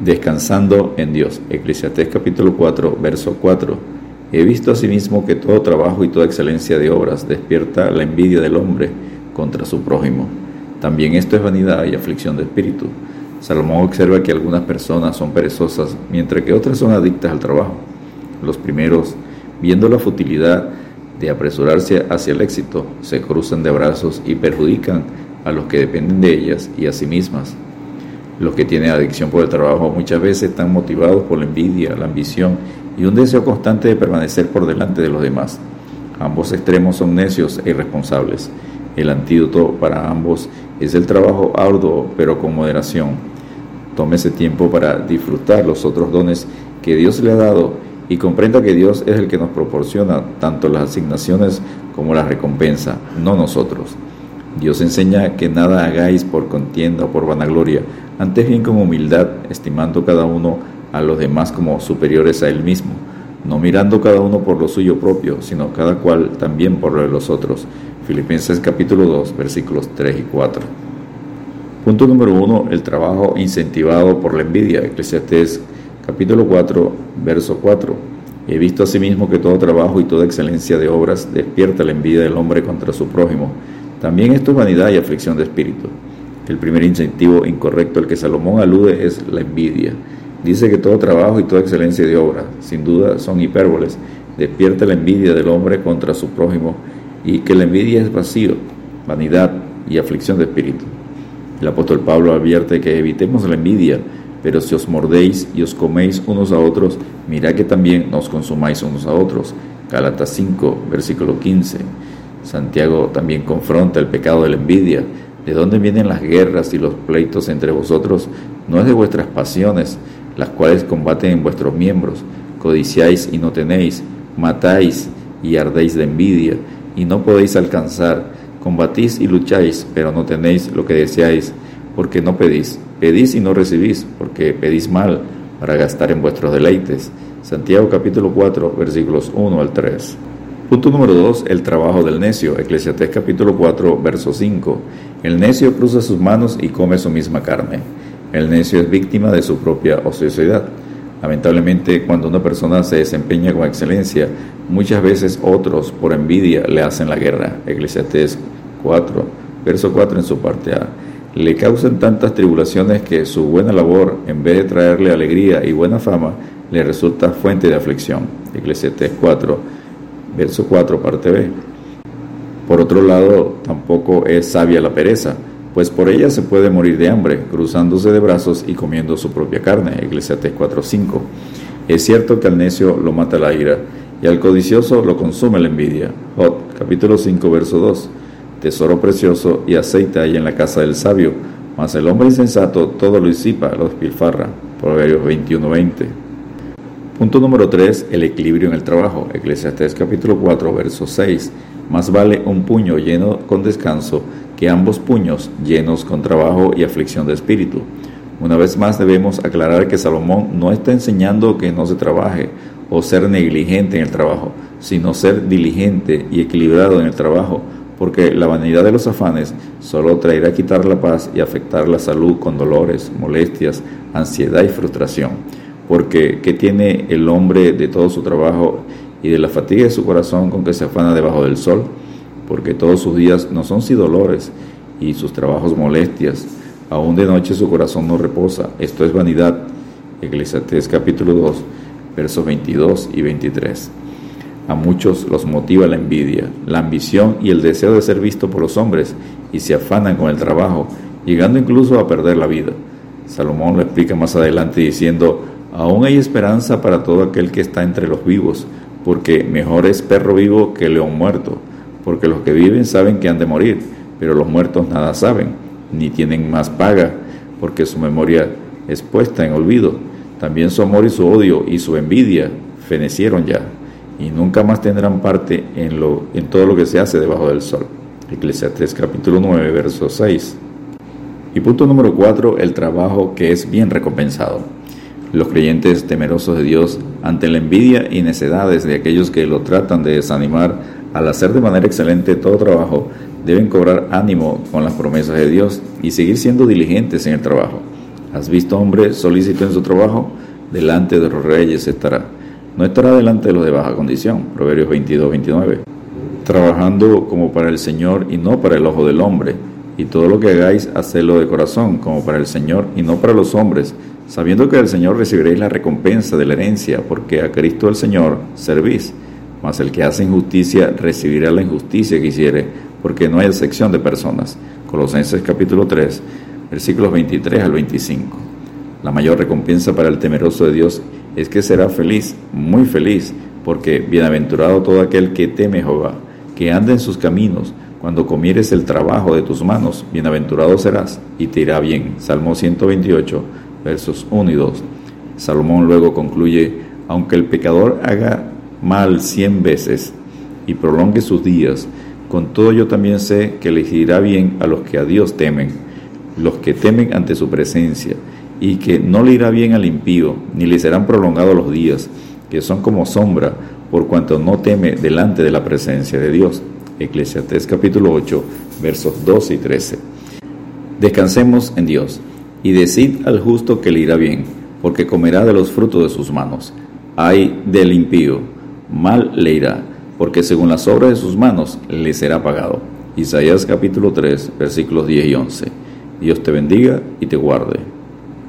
Descansando en Dios. Eclesiastés capítulo 4, verso 4. He visto asimismo que todo trabajo y toda excelencia de obras despierta la envidia del hombre contra su prójimo. También esto es vanidad y aflicción de espíritu. Salomón observa que algunas personas son perezosas, mientras que otras son adictas al trabajo. Los primeros, viendo la futilidad de apresurarse hacia el éxito, se cruzan de brazos y perjudican a los que dependen de ellas y a sí mismas. Los que tienen adicción por el trabajo muchas veces están motivados por la envidia, la ambición y un deseo constante de permanecer por delante de los demás. Ambos extremos son necios e irresponsables. El antídoto para ambos es el trabajo arduo pero con moderación. Tómese tiempo para disfrutar los otros dones que Dios le ha dado y comprenda que Dios es el que nos proporciona tanto las asignaciones como la recompensa, no nosotros. Dios enseña que nada hagáis por contienda o por vanagloria, antes bien con humildad, estimando cada uno a los demás como superiores a él mismo, no mirando cada uno por lo suyo propio, sino cada cual también por lo de los otros. Filipenses capítulo 2, versículos 3 y 4. Punto número 1. El trabajo incentivado por la envidia. Eclesiastés capítulo 4, verso 4. He visto asimismo que todo trabajo y toda excelencia de obras despierta la envidia del hombre contra su prójimo. También esto es vanidad y aflicción de espíritu. El primer incentivo incorrecto al que Salomón alude es la envidia. Dice que todo trabajo y toda excelencia de obra, sin duda, son hipérboles. Despierta la envidia del hombre contra su prójimo y que la envidia es vacío, vanidad y aflicción de espíritu. El apóstol Pablo advierte que evitemos la envidia, pero si os mordéis y os coméis unos a otros, mirad que también nos consumáis unos a otros. Gálatas 5, versículo 15. Santiago también confronta el pecado de la envidia ¿De dónde vienen las guerras y los pleitos entre vosotros? No es de vuestras pasiones, las cuales combaten en vuestros miembros. Codiciáis y no tenéis, matáis y ardéis de envidia, y no podéis alcanzar. Combatís y lucháis, pero no tenéis lo que deseáis, porque no pedís. Pedís y no recibís, porque pedís mal, para gastar en vuestros deleites. Santiago capítulo 4, versículos 1 al 3. Punto número 2. El trabajo del necio. Eclesiastés capítulo 4, verso 5. El necio cruza sus manos y come su misma carne. El necio es víctima de su propia ociosidad. Lamentablemente, cuando una persona se desempeña con excelencia, muchas veces otros, por envidia, le hacen la guerra. Eclesiastés 4, verso 4 en su parte A. Le causan tantas tribulaciones que su buena labor, en vez de traerle alegría y buena fama, le resulta fuente de aflicción. Eclesiastés 4, verso 4, parte B. Por otro lado, tampoco es sabia la pereza, pues por ella se puede morir de hambre, cruzándose de brazos y comiendo su propia carne. Eclesiastes 4:5. Es cierto que al necio lo mata la ira, y al codicioso lo consume la envidia. Jot, capítulo 5, verso 2. Tesoro precioso y aceite hay en la casa del sabio, mas el hombre insensato todo lo disipa, lo despilfarra. Proverbios 21:20. Punto número 3. El equilibrio en el trabajo. Eclesiastés capítulo 4, verso 6. Más vale un puño lleno con descanso que ambos puños llenos con trabajo y aflicción de espíritu. Una vez más debemos aclarar que Salomón no está enseñando que no se trabaje o ser negligente en el trabajo, sino ser diligente y equilibrado en el trabajo, porque la vanidad de los afanes solo traerá quitar la paz y afectar la salud con dolores, molestias, ansiedad y frustración porque ¿qué tiene el hombre de todo su trabajo y de la fatiga de su corazón con que se afana debajo del sol? Porque todos sus días no son sin dolores y sus trabajos molestias. Aún de noche su corazón no reposa. Esto es vanidad. Eclesiastés capítulo 2, versos 22 y 23. A muchos los motiva la envidia, la ambición y el deseo de ser visto por los hombres y se afanan con el trabajo, llegando incluso a perder la vida. Salomón lo explica más adelante diciendo, Aún hay esperanza para todo aquel que está entre los vivos, porque mejor es perro vivo que león muerto, porque los que viven saben que han de morir, pero los muertos nada saben, ni tienen más paga, porque su memoria es puesta en olvido. También su amor y su odio y su envidia fenecieron ya, y nunca más tendrán parte en, lo, en todo lo que se hace debajo del sol. Eclesiastes capítulo 9, verso 6. Y punto número 4, el trabajo que es bien recompensado. Los creyentes temerosos de Dios ante la envidia y necedades de aquellos que lo tratan de desanimar al hacer de manera excelente todo trabajo, deben cobrar ánimo con las promesas de Dios y seguir siendo diligentes en el trabajo. ¿Has visto hombre solícito en su trabajo? Delante de los reyes estará. No estará delante de los de baja condición. Proverbios 22, 29. Trabajando como para el Señor y no para el ojo del hombre. Y todo lo que hagáis, hacedlo de corazón, como para el Señor y no para los hombres, sabiendo que del Señor recibiréis la recompensa de la herencia, porque a Cristo el Señor servís. Mas el que hace injusticia recibirá la injusticia que hiciere, porque no hay excepción de personas. Colosenses capítulo 3, versículos 23 al 25. La mayor recompensa para el temeroso de Dios es que será feliz, muy feliz, porque bienaventurado todo aquel que teme Jehová, que anda en sus caminos. Cuando comieres el trabajo de tus manos, bienaventurado serás y te irá bien. Salmo 128, versos 1 y 2. Salomón luego concluye, aunque el pecador haga mal cien veces y prolongue sus días, con todo yo también sé que le irá bien a los que a Dios temen, los que temen ante su presencia, y que no le irá bien al impío, ni le serán prolongados los días, que son como sombra, por cuanto no teme delante de la presencia de Dios. Eclesiastés capítulo 8, versos 12 y 13. Descansemos en Dios, y decid al justo que le irá bien, porque comerá de los frutos de sus manos. Ay del impío, mal le irá, porque según las obras de sus manos le será pagado. Isaías capítulo 3, versículos 10 y 11. Dios te bendiga y te guarde.